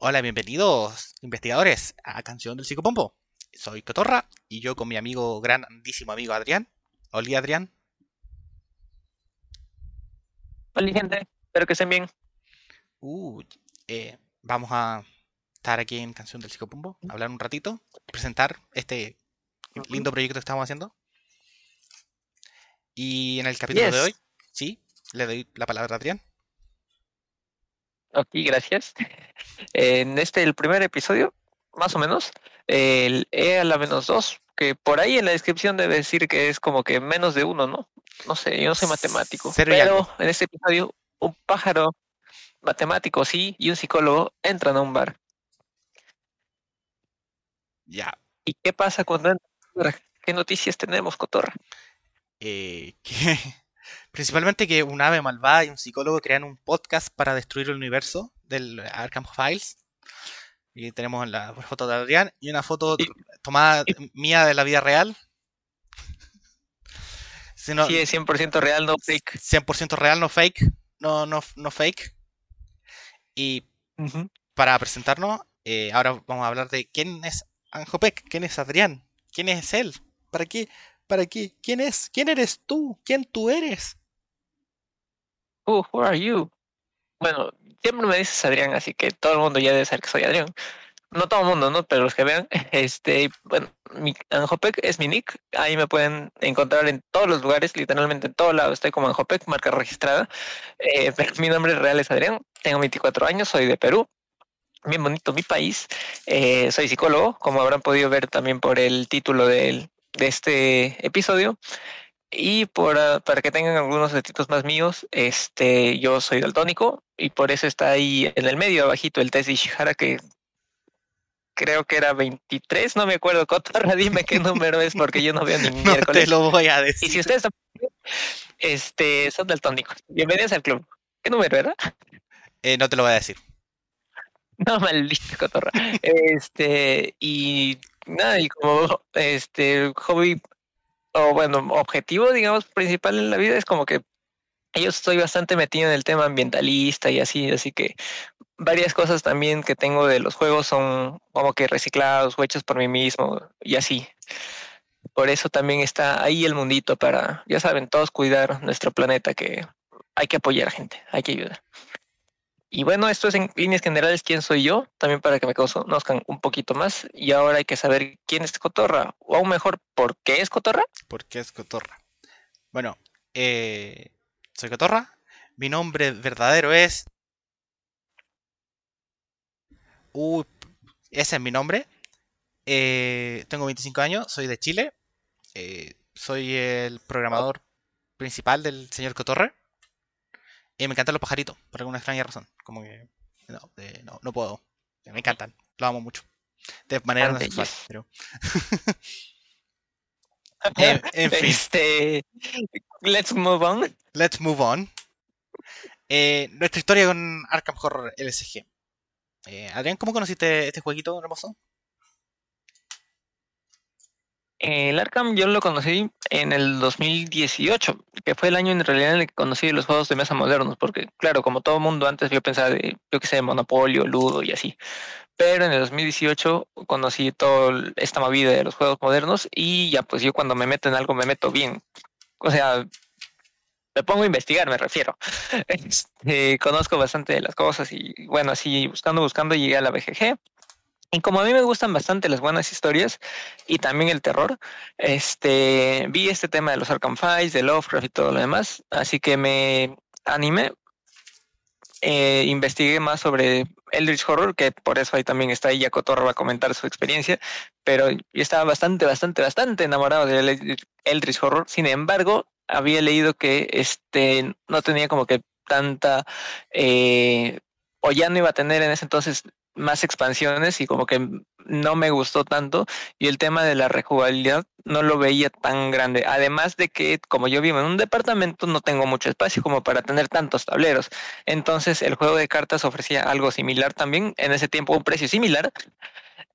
Hola, bienvenidos investigadores a Canción del Psicopompo. Soy Cotorra y yo con mi amigo, grandísimo amigo Adrián. Hola Adrián. Hola gente, espero que estén bien. Uh, eh, vamos a estar aquí en Canción del Psicopompo, hablar un ratito, presentar este lindo proyecto que estamos haciendo. Y en el capítulo de hoy, sí, le doy la palabra a Adrián. Ok, gracias. En este, el primer episodio, más o menos, el E a la menos 2, que por ahí en la descripción debe decir que es como que menos de uno, ¿no? No sé, yo no soy matemático. pero en este episodio, un pájaro matemático, sí, y un psicólogo entran a un bar. Ya. ¿Y qué pasa cuando entran? ¿Qué noticias tenemos, Cotorra? Eh, que Principalmente que un ave malvada y un psicólogo crean un podcast para destruir el universo del Arkham Files. Y tenemos la foto de Adrián y una foto tomada mía de la vida real. sí, es 100% real, no fake. 100% real, no fake. No, no, no fake. Y para presentarnos, eh, ahora vamos a hablar de quién es Anjopek, quién es Adrián, quién es él, para qué, para qué, quién es, quién eres tú, quién tú eres. Oh, who are you? Bueno, siempre me dices Adrián, así que todo el mundo ya debe saber que soy Adrián. No todo el mundo, ¿no? Pero los que vean, este, bueno, mi Anjopec es mi nick. Ahí me pueden encontrar en todos los lugares, literalmente en todo lado. Estoy como Anjopec, marca registrada. Eh, pero mi nombre real es Adrián. Tengo 24 años, soy de Perú. Bien bonito mi país. Eh, soy psicólogo, como habrán podido ver también por el título de este episodio. Y por, ah, para que tengan algunos datitos más míos, este, yo soy daltónico y por eso está ahí en el medio, abajito, el test de Ishihara que creo que era 23, no me acuerdo, Cotorra, dime qué número es porque yo no veo ni no te lo voy a decir. Y si ustedes este, son daltónicos, bienvenidos al club. ¿Qué número era? Eh, no te lo voy a decir. No, maldito cotorra. este, y nada, y como este hobby o bueno, objetivo, digamos, principal en la vida es como que yo estoy bastante metido en el tema ambientalista y así, así que varias cosas también que tengo de los juegos son como que reciclados o hechos por mí mismo y así. Por eso también está ahí el mundito para, ya saben, todos cuidar nuestro planeta, que hay que apoyar a gente, hay que ayudar. Y bueno, esto es en líneas generales quién soy yo, también para que me conozcan un poquito más. Y ahora hay que saber quién es Cotorra, o aún mejor, ¿por qué es Cotorra? ¿Por qué es Cotorra? Bueno, eh, soy Cotorra. Mi nombre verdadero es. Uy, ese es mi nombre. Eh, tengo 25 años, soy de Chile. Eh, soy el programador principal del señor Cotorra. Y me encantan los pajaritos, por alguna extraña razón. Como que. No, no, puedo. Me encantan. Lo amo mucho. De manera no sexual, pero. en, fin. Este, let's move on. Let's move on. Eh, nuestra historia con Arkham Horror LSG. Eh, Adrián, ¿cómo conociste este jueguito hermoso? El Arkham yo lo conocí en el 2018, que fue el año en realidad el que conocí los juegos de mesa modernos, porque claro, como todo mundo antes yo pensaba de, yo que sé, Monopolio, Ludo y así. Pero en el 2018 conocí toda esta movida de los juegos modernos y ya pues yo cuando me meto en algo me meto bien. O sea, me pongo a investigar, me refiero. Este, conozco bastante de las cosas y bueno, así buscando, buscando llegué a la BGG y como a mí me gustan bastante las buenas historias y también el terror, este, vi este tema de los Arkham Files, de Lovecraft y todo lo demás, así que me animé, eh, investigué más sobre Eldritch Horror, que por eso ahí también está ahí, Cotorra va a comentar su experiencia, pero yo estaba bastante, bastante, bastante enamorado de Eldritch Horror, sin embargo, había leído que este, no tenía como que tanta... Eh, o ya no iba a tener en ese entonces más expansiones y como que no me gustó tanto y el tema de la rejugabilidad no lo veía tan grande. Además de que como yo vivo en un departamento no tengo mucho espacio como para tener tantos tableros. Entonces el juego de cartas ofrecía algo similar también, en ese tiempo un precio similar.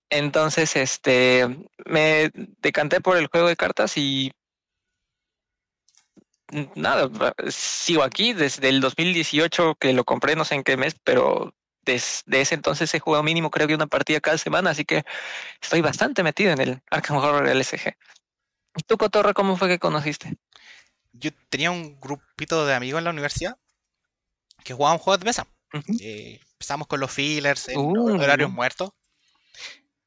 Entonces este me decanté por el juego de cartas y nada, sigo aquí desde el 2018 que lo compré, no sé en qué mes, pero desde ese entonces he jugado mínimo creo que una partida cada semana, así que estoy bastante metido en el Arkham Horror LSG. ¿Y tú, Cotorra, cómo fue que conociste? Yo tenía un grupito de amigos en la universidad que jugaban juegos de mesa. Eh, empezamos con los fillers en Uh. horarios muertos.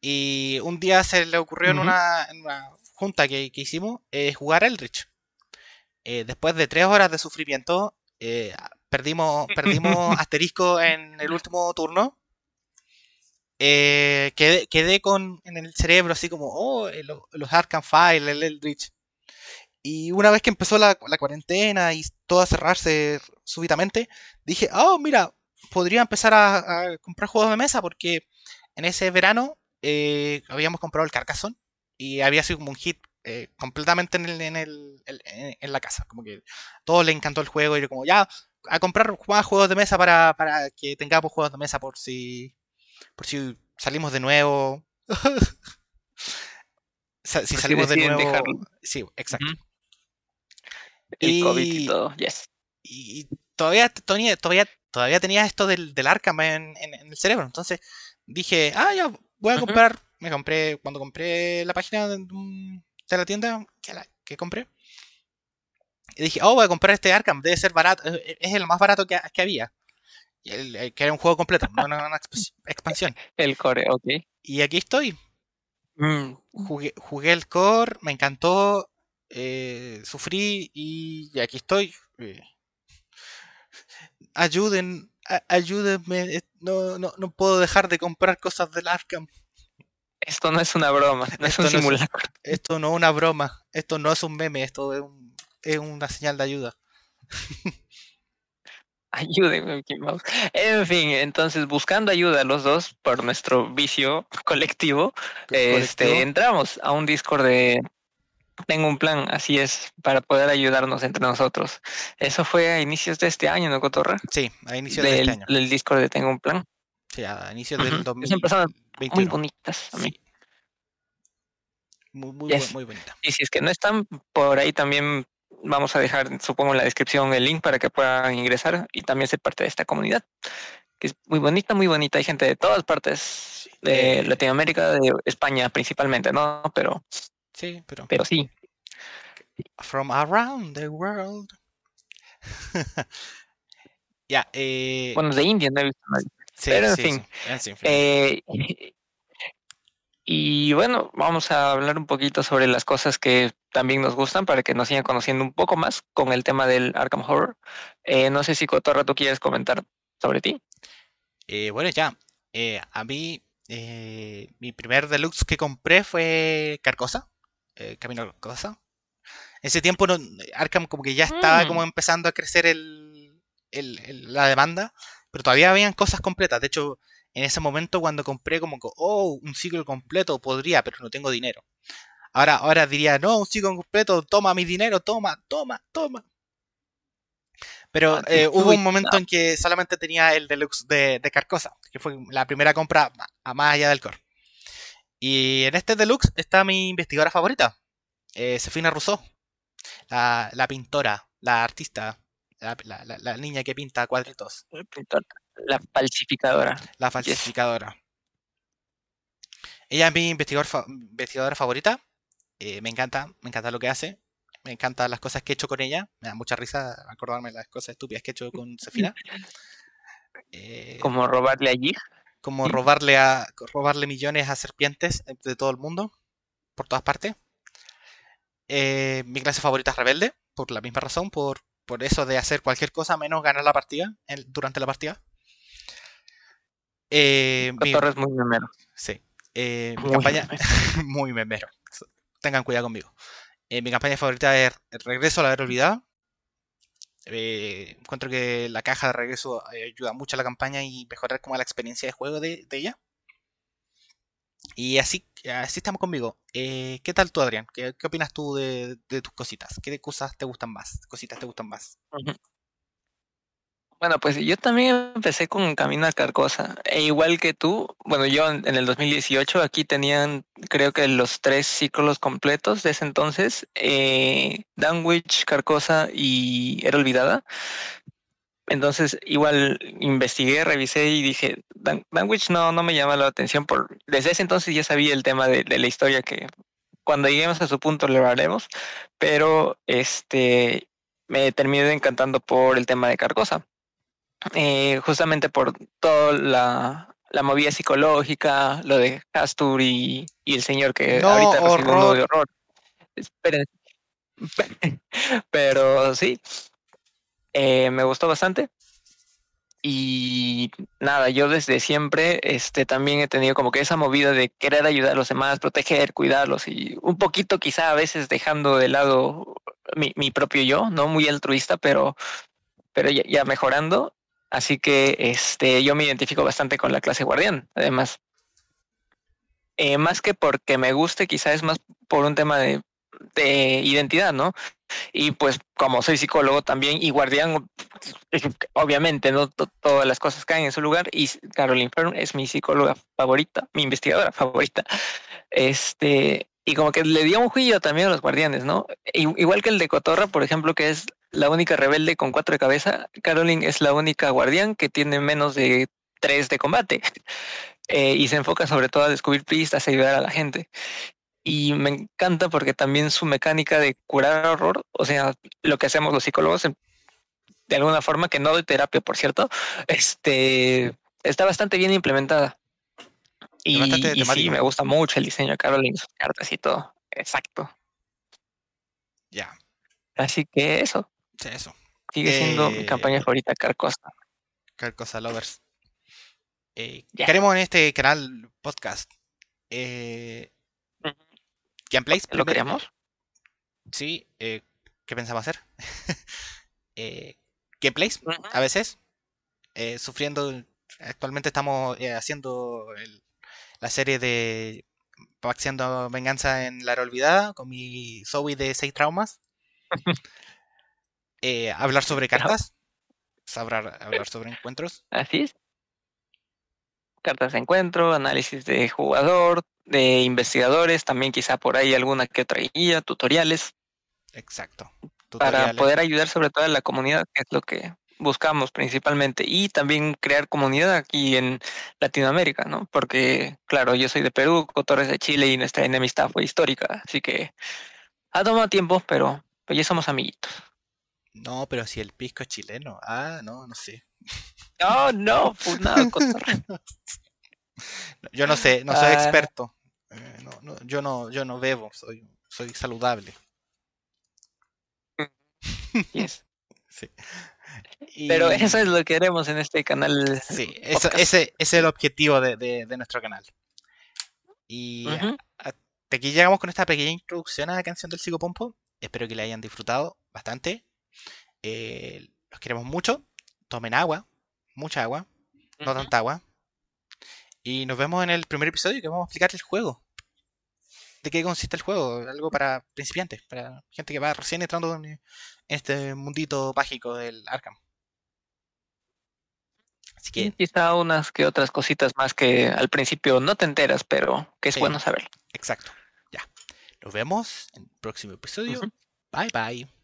Y un día se le ocurrió en, Ujú. una, en una junta que, que hicimos eh, jugar Eldritch. Eh, después de tres horas de sufrimiento, eh, perdimos, perdimos asterisco en el último turno. Eh, quedé, quedé con, en el cerebro así como, oh, eh, lo- los Arkham File, el Eldritch. Y una vez que empezó la, la cuarentena y todo a cerrarse súbitamente, dije, oh, mira, podría empezar a, a comprar juegos de mesa porque en ese verano eh, habíamos comprado el Carcassonne y había sido como un hit eh, completamente en, el- en el- en- en la casa. Como que a todos les encantó el juego y como, ya, a comprar más juegos de mesa para, para que tengamos juegos de mesa por si, por si salimos de nuevo. Si salimos de nuevo. dejarlo. Sí, exacto. El COVID y Y- todo, yes. y y todavía, todavía, todavía, todavía tenía esto del, del Arkham en, en- en el cerebro. Entonces dije, ah, ya, voy a comprar. Me compré, cuando compré la página de, la tienda que, la- que compré. Y dije, oh, voy a comprar este Arkham, debe ser barato, es el más barato que, que había. El- el- que era un juego completo, no una, una exp- expansión. El core, ok. Y aquí estoy. Mm, Jugué, jugué el core, me encantó, eh, sufrí y, aquí estoy. eh. Ayuden, a- ayúdenme, eh, no, no, no puedo dejar de comprar cosas del Arkham. Esto no es una broma, no es Esto no es un- simulacro. Esto no es una broma, esto no es un meme, esto es, un- es una señal de ayuda. Ayúdenme, Mickey Mouse. En fin, entonces buscando ayuda los dos por nuestro vicio colectivo, este, entramos a un Discord de Tengo un plan, así es, para poder ayudarnos entre nosotros. Eso fue a inicios de este año, ¿no, Cotorra? Sí, a inicios de Del, este año. del Discord de Tengo un plan. Sí, a inicios del empezando Muy 2021. bonitas. a mí. Sí. Muy, muy, Yes. muy bonita. Y si es que no están por ahí también vamos a dejar, supongo, en la descripción el link para que puedan ingresar y también ser parte de esta comunidad, que es muy bonita, muy bonita. Hay gente de todas partes de Eh, Latinoamérica, de España principalmente, ¿no? Pero, Sí, pero pero sí. from around the world. Ya, eh, Bueno, de India no he visto nadie. sí, pero en sí, fin, sí, en fin, Eh, y bueno, vamos a hablar un poquito sobre las cosas que también nos gustan para que nos sigan conociendo un poco más con el tema del Arkham Horror. Eh, no sé si Cotorra tú quieres comentar sobre ti. Eh, bueno, ya. eh, a mí, mi primer deluxe que compré fue Carcosa. Camino a Carcosa. En ese tiempo no- Arkham como que ya estaba Mm. como empezando a crecer el, el- el- la demanda, pero todavía habían cosas completas. De hecho, en ese momento cuando compré como que, oh, un ciclo completo podría, pero no tengo dinero. Ahora, ahora diría, no, un ciclo completo, toma mi dinero, toma, toma, toma. Pero Ah, eh, hubo un momento en que solamente tenía el deluxe de, de Carcosa, que fue la primera compra a más allá del core. Y en este deluxe está mi investigadora favorita, eh, Sefina Rousseau, la, la pintora, la artista, la, la- la- la niña que pinta cuadritos, La falsificadora. la falsificadora. Ella es mi investigador fa- investigadora favorita. eh, me encanta, me encanta lo que hace. Me encantan las cosas que he hecho con ella. Me da mucha risa acordarme de las cosas estúpidas que he hecho con Sefina. Eh, Como robarle allí. como robarle a robarle millones a serpientes de todo el mundo, por todas partes. Eh, mi clase favorita es rebelde, por la misma razón, por, por eso de hacer cualquier cosa menos ganar la partida en- durante la partida. Eh, mi- Cotorra es muy memero. sí, eh, mi Muy campaña memero. muy memero. Tengan cuidado conmigo. Eh, mi campaña favorita es Regreso a la Era Olvidada. Eh, encuentro que la caja de regreso ayuda mucho a la campaña y mejorar como la experiencia de juego de, de ella. Y así, así estamos conmigo. Eh, ¿qué tal tú, Adrián? ¿Qué, qué opinas tú de, de tus cositas? ¿Qué cosas te gustan más? ¿Cositas te gustan más? Bueno, pues yo también empecé con Camino a Carcosa. E igual que tú, bueno, yo en en el 2018 aquí tenían, creo que los tres ciclos completos de ese entonces, eh, Danwich, Carcosa y Era Olvidada. Entonces, igual investigué, revisé y dije, Dan Danwich no, no me llama la atención. por Desde ese entonces ya sabía el tema de, la historia que cuando lleguemos a su punto lo haremos, pero este me terminé encantando por el tema de Carcosa. Eh, justamente por toda la, la, movida psicológica, lo de Castur y, el señor que ahorita recibe un de horror. Esperen. Pero sí, eh, me gustó bastante. Y nada, yo desde siempre este, también he tenido como que esa movida de querer ayudar a los demás, proteger, cuidarlos y un poquito quizá a veces dejando de lado mi, mi propio yo, no muy altruista, pero, pero ya, mejorando. Así que este, yo me identifico bastante con la clase guardián, además. Eh, más que porque me guste, quizá es más por un tema de de identidad, ¿no? Y pues como soy psicólogo también y guardián, obviamente, ¿no? todas las cosas caen en su lugar y Caroline Fern es mi psicóloga favorita, mi investigadora favorita. Este, y como que le dio un juicio también a los guardianes, ¿no? Igual que el de Cotorra, por ejemplo, que es la única rebelde con cuatro de cabeza, Caroline es la única guardián que tiene menos de tres de combate. Eh, y se enfoca sobre todo a descubrir pistas, ayudar a la gente y me encanta porque también su mecánica de curar horror, o sea, lo que hacemos los psicólogos, de alguna forma, que no de terapia, por cierto, este, está bastante bien implementada. Y, sí, me gusta mucho el diseño de Caroline, sus cartas y todo. Exacto. Ya. Así que eso. Sí, eso. Sigue siendo mi campaña eh, favorita, Carcosa. Carcosa Lovers. Eh, Queremos en este canal podcast eh, Gameplays. ¿Lo queríamos? Sí, eh, ¿qué pensamos hacer? eh, gameplays, a veces. Eh, sufriendo. Actualmente estamos eh, haciendo la serie de Paxiando Venganza en la Era Olvidada con mi Zoe de 6 traumas. hablar sobre cartas. Hablar, hablar sobre encuentros. Así es. Cartas de encuentro, análisis de jugador, de investigadores, también quizá por ahí alguna que otra guía, tutoriales. Exacto. Para poder ayudar sobre todo a la comunidad, que es lo que buscamos principalmente, y también crear comunidad aquí en Latinoamérica, ¿no? Porque, claro, yo soy de Perú, Cotores de Chile y nuestra enemistad fue histórica, así que ha tomado tiempo, pero pues ya somos amiguitos. No, pero si el pisco es chileno, ah, no, no sé. No, no, pues nada, Yo no sé, no soy ah. experto. Eh, no, yo no, yo no bebo, soy, soy saludable. sí. Pero eso es lo que haremos en este canal. Sí, ese, es el objetivo de, nuestro canal. Y hasta aquí llegamos con esta pequeña introducción a la canción del Psicopompo. Espero que la hayan disfrutado bastante. Eh, los queremos mucho. Tomen agua, mucha agua, no tanta agua. Y nos vemos en el primer episodio que vamos a explicar el juego. ¿De qué consiste el juego? Algo para principiantes, para gente que va recién entrando en este mundito mágico del Arkham. Así que... Quizá unas que otras cositas más que al principio no te enteras, pero que es bueno saber. Exacto. Ya. Nos vemos en el próximo episodio. Bye bye.